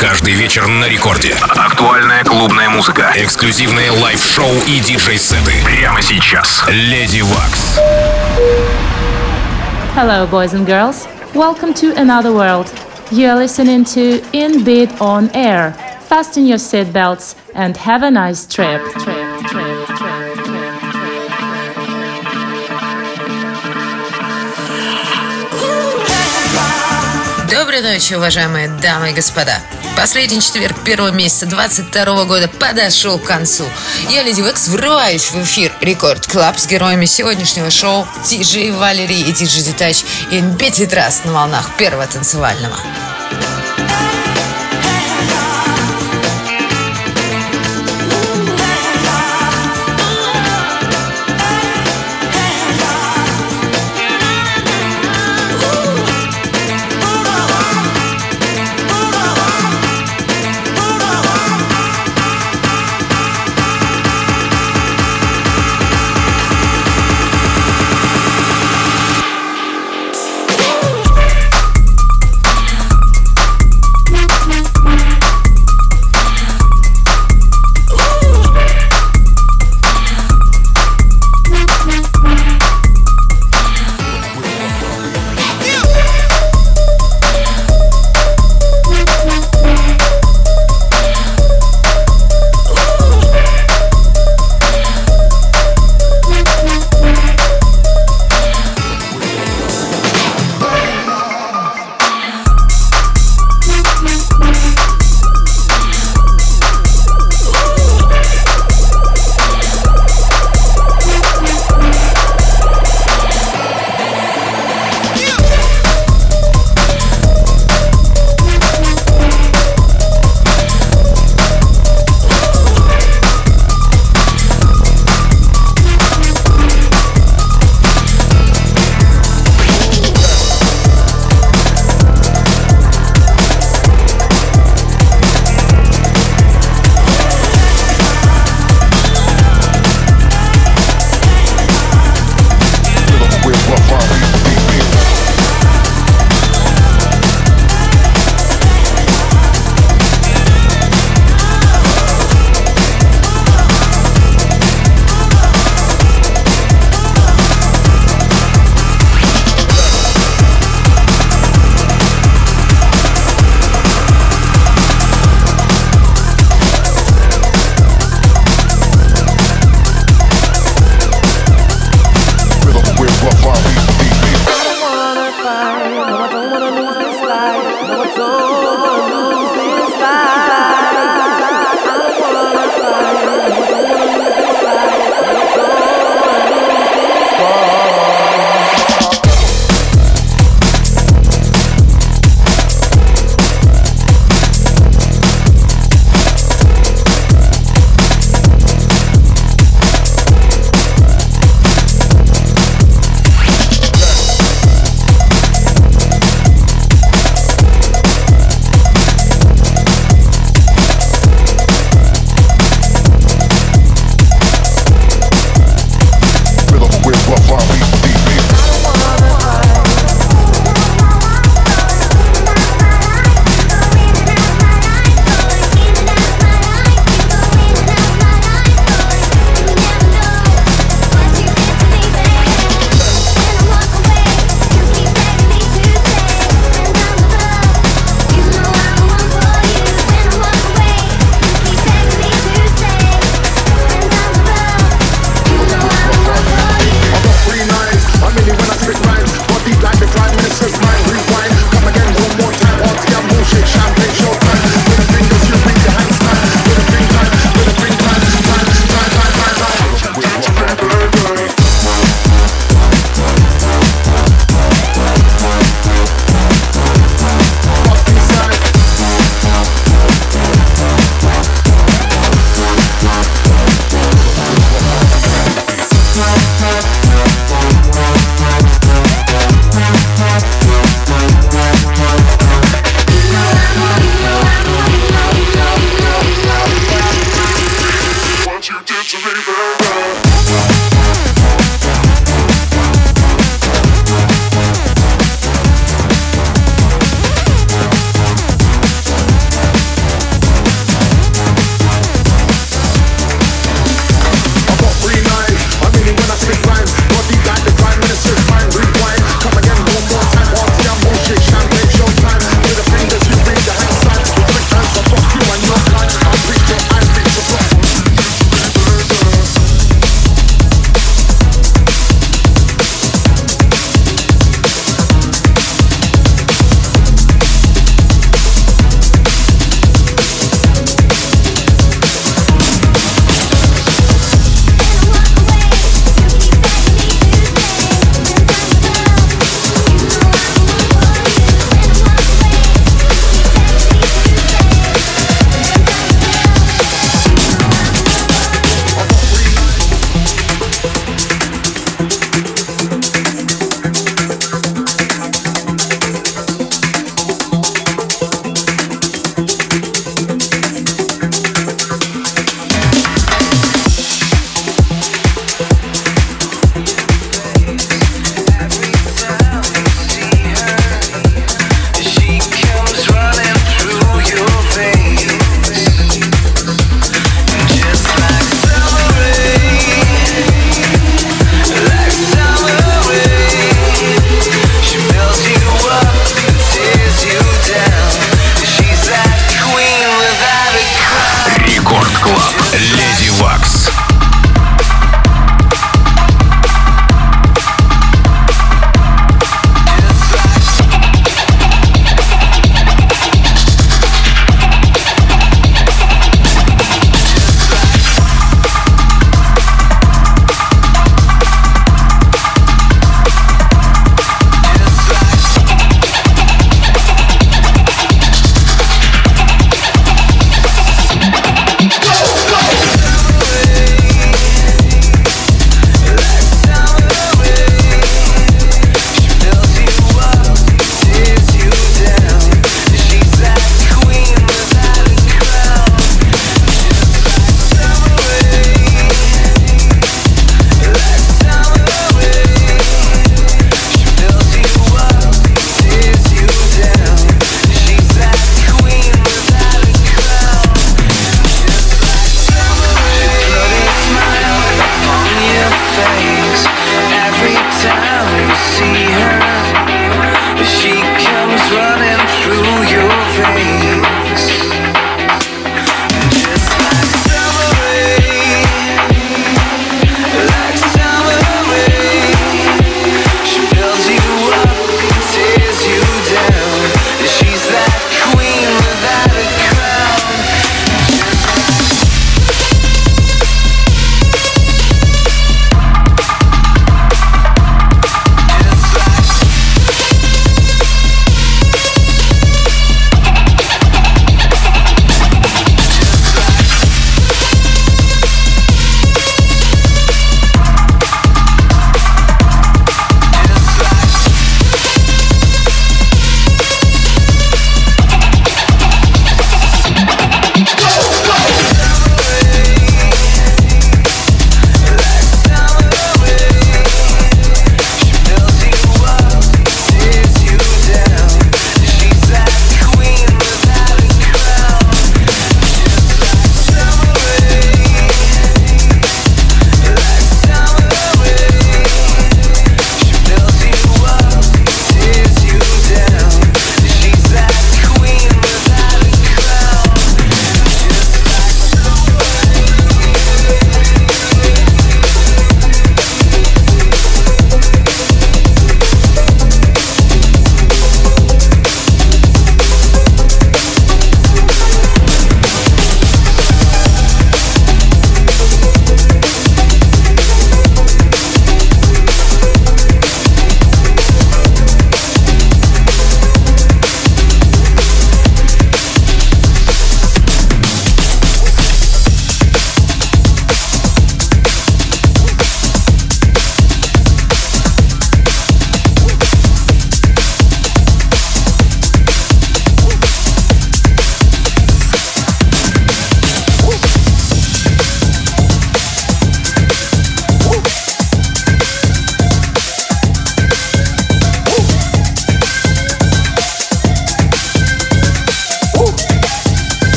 Каждый вечер на рекорде. Актуальная клубная музыка. Эксклюзивные live-шоу и диджей-сеты. Прямо сейчас. Lady Waks. Hello, boys and girls. Welcome to another world. You're listening to In Beat on Air. Fasten your seatbelts and have a nice trip. trip, trip, trip. Доброй ночи, уважаемые дамы и господа. Последний четверг первого месяца 22 года подошел к концу. Я, Lady Waks, врываюсь в эфир Record Club с героями сегодняшнего шоу Диджей Валерий и Диджей Детач In Beat We Trust на волнах первого танцевального.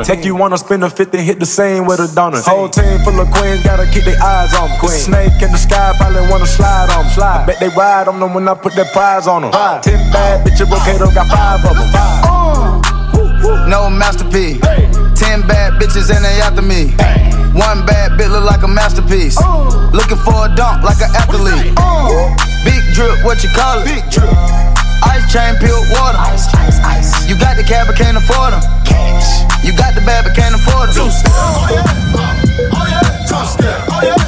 Make. Take you wanna spin a 50, hit the same with a donut. Whole team full of queens, gotta keep their eyes on me. Snake in the sky, probably wanna slide on me. Slide. I bet they ride on them when I put that prize on them. Five. Ten bad bitches, okay, got five of them. Five. Uh, no masterpiece. Hey. Ten bad bitches and they after me. One bad bitch look like a masterpiece. Uh. Looking for a dunk like an athlete. Uh. Big drip, what you call it? Big drip. Ice chain, pure water. Ice, ice, ice. You got the cab, but can't afford them. Cash. You got the bad, but can't afford them. Two step. Oh yeah. Oh yeah. Two step. Oh yeah.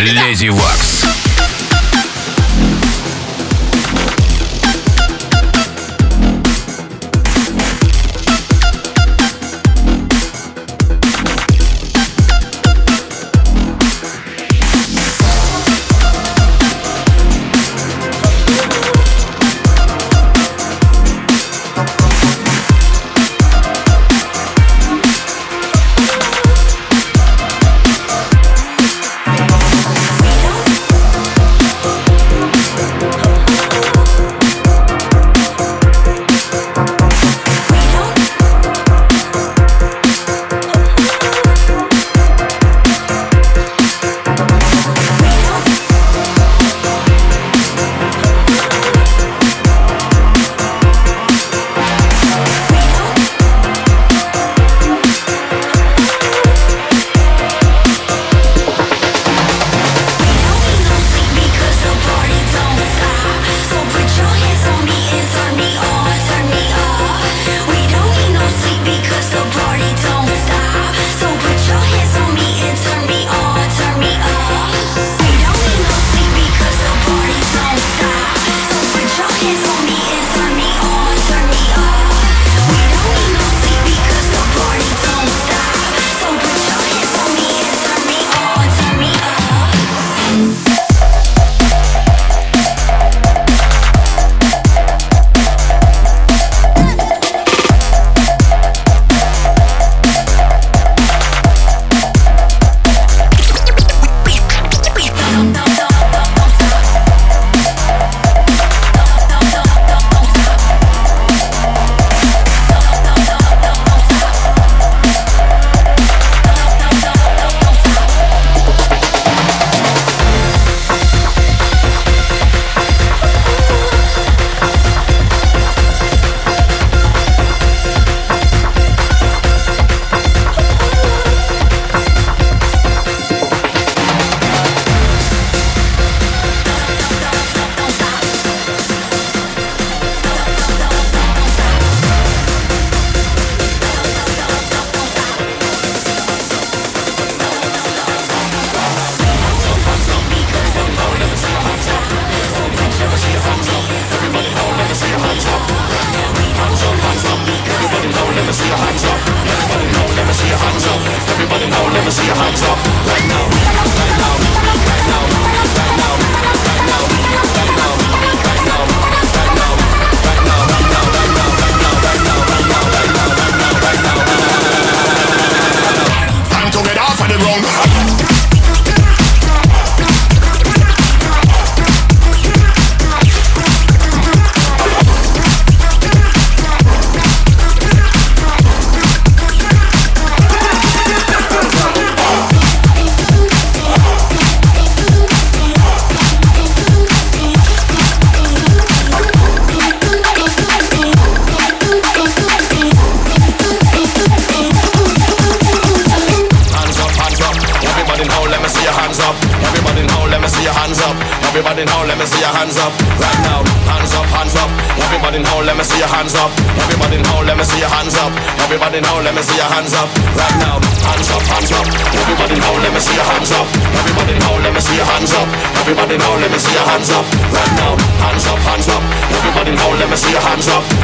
Леди Вакс.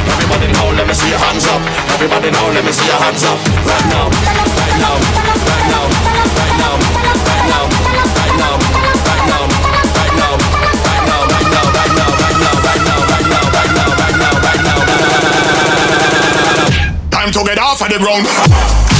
Everybody now, let me see your hands up. Everybody now, let me see your hands up. Right now, right now, right now, right now, right now, right now, right now, right now, right now, right now, right now, right now, right now, right now, right now, right now, right now, right now. Time to get off of the ground.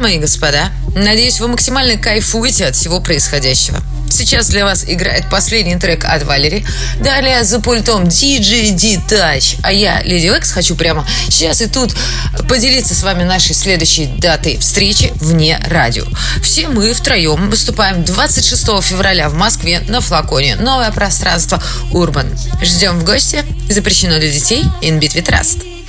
Дамы и господа, надеюсь, вы максимально кайфуете от всего происходящего. Сейчас для вас играет последний трек от Валери. Далее за пультом DJ D-Touch. А я, Леди Векс, хочу прямо сейчас и тут поделиться с вами нашей следующей датой встречи вне радио. Все мы втроем выступаем 26 февраля в Москве на флаконе. Новое пространство Урбан. Ждем в гости. Запрещено для детей. In Beat with Trust.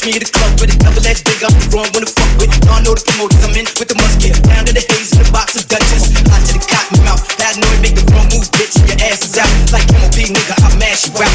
Catch me at the club with a double edged big. I'm wrong when the fuck with. Y'all know the promoters. I'm in with the musket. Down to the haze in the box of Dutchess. Hot to the cotton mouth. Bad noise make the wrong move, bitch. Your ass is out. Like MOP, nigga. I mash you out.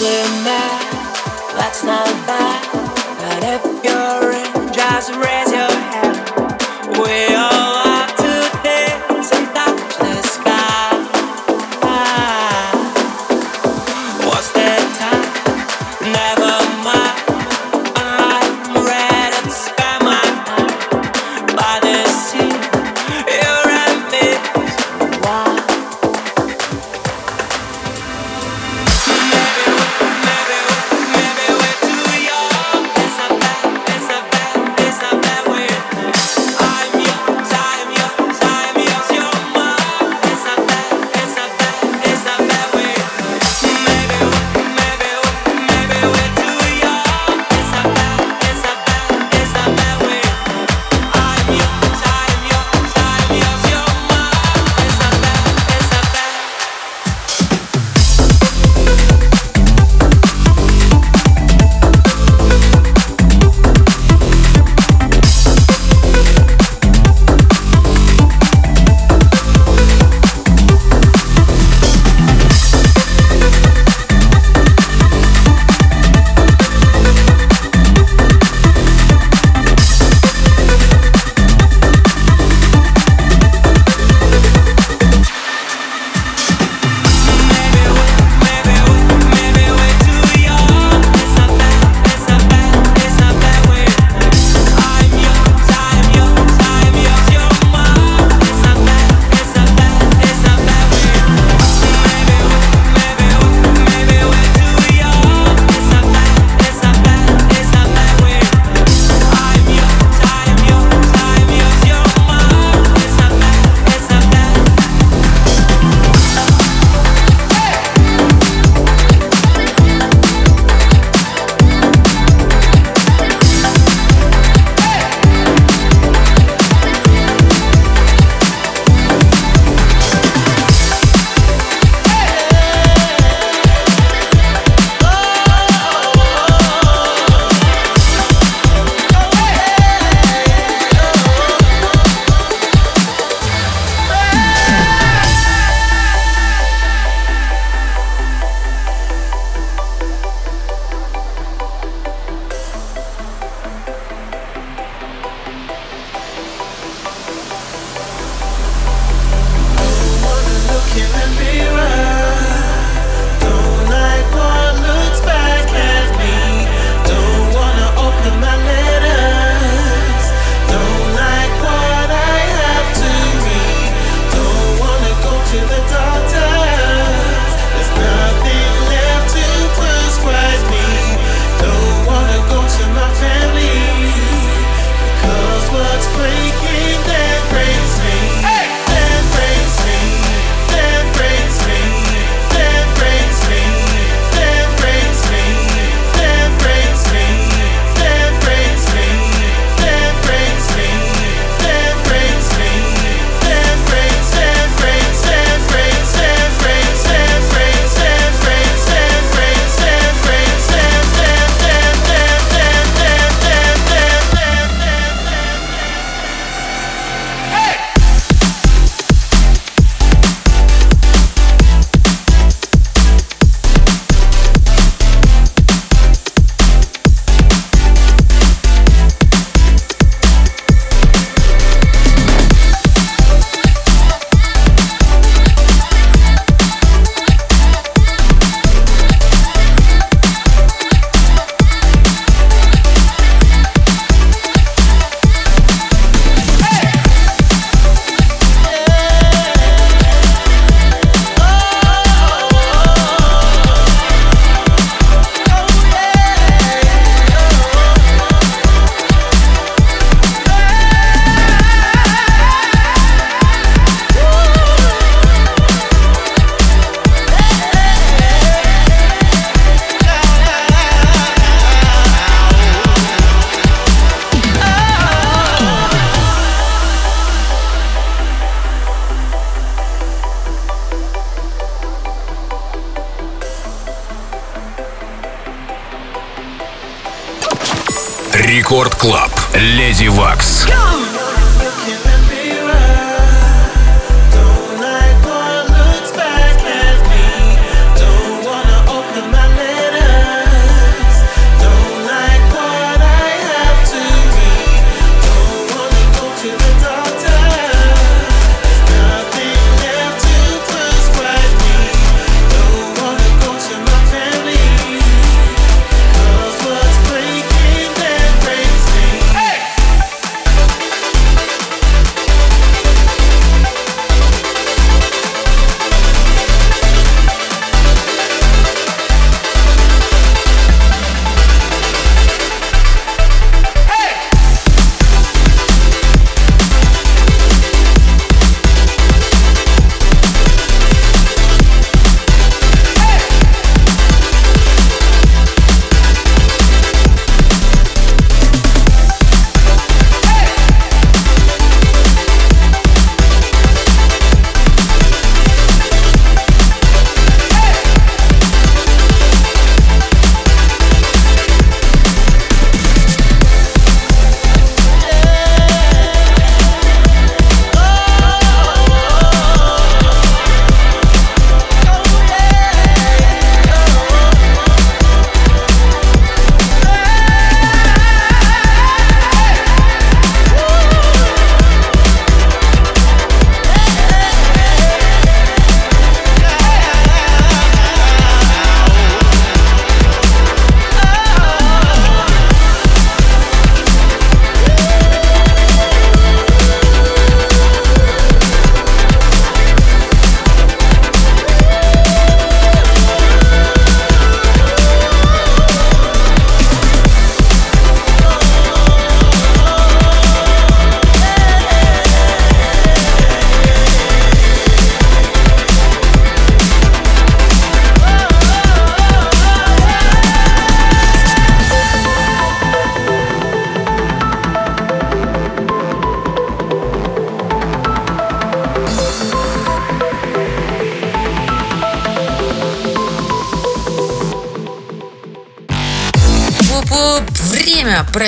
Doesn't that's not bad. But if you're in just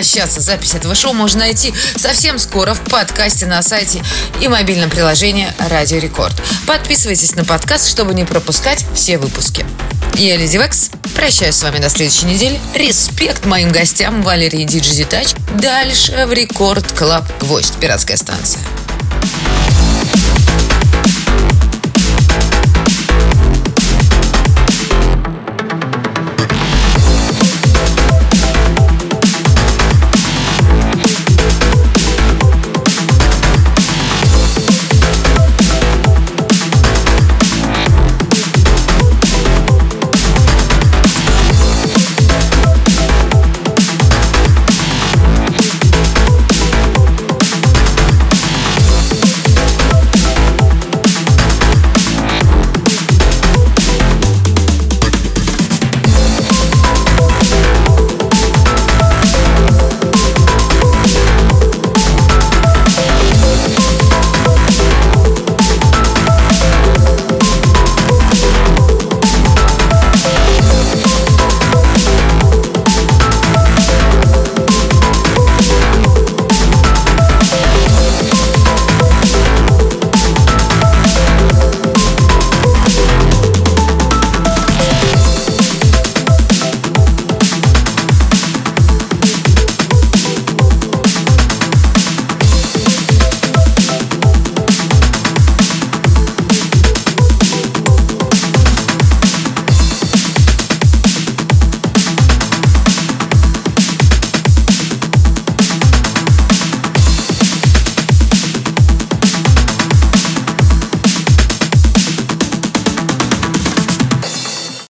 время прощаться. Запись этого шоу можно найти совсем скоро в подкасте на сайте и мобильном приложении Радио Рекорд. Подписывайтесь на подкаст, чтобы не пропускать все выпуски. Я Lady Waks. Прощаюсь с вами до следующей недели. Респект моим гостям Валерии Диджи Тач. Дальше в Record Club Гвоздь, пиратская станция.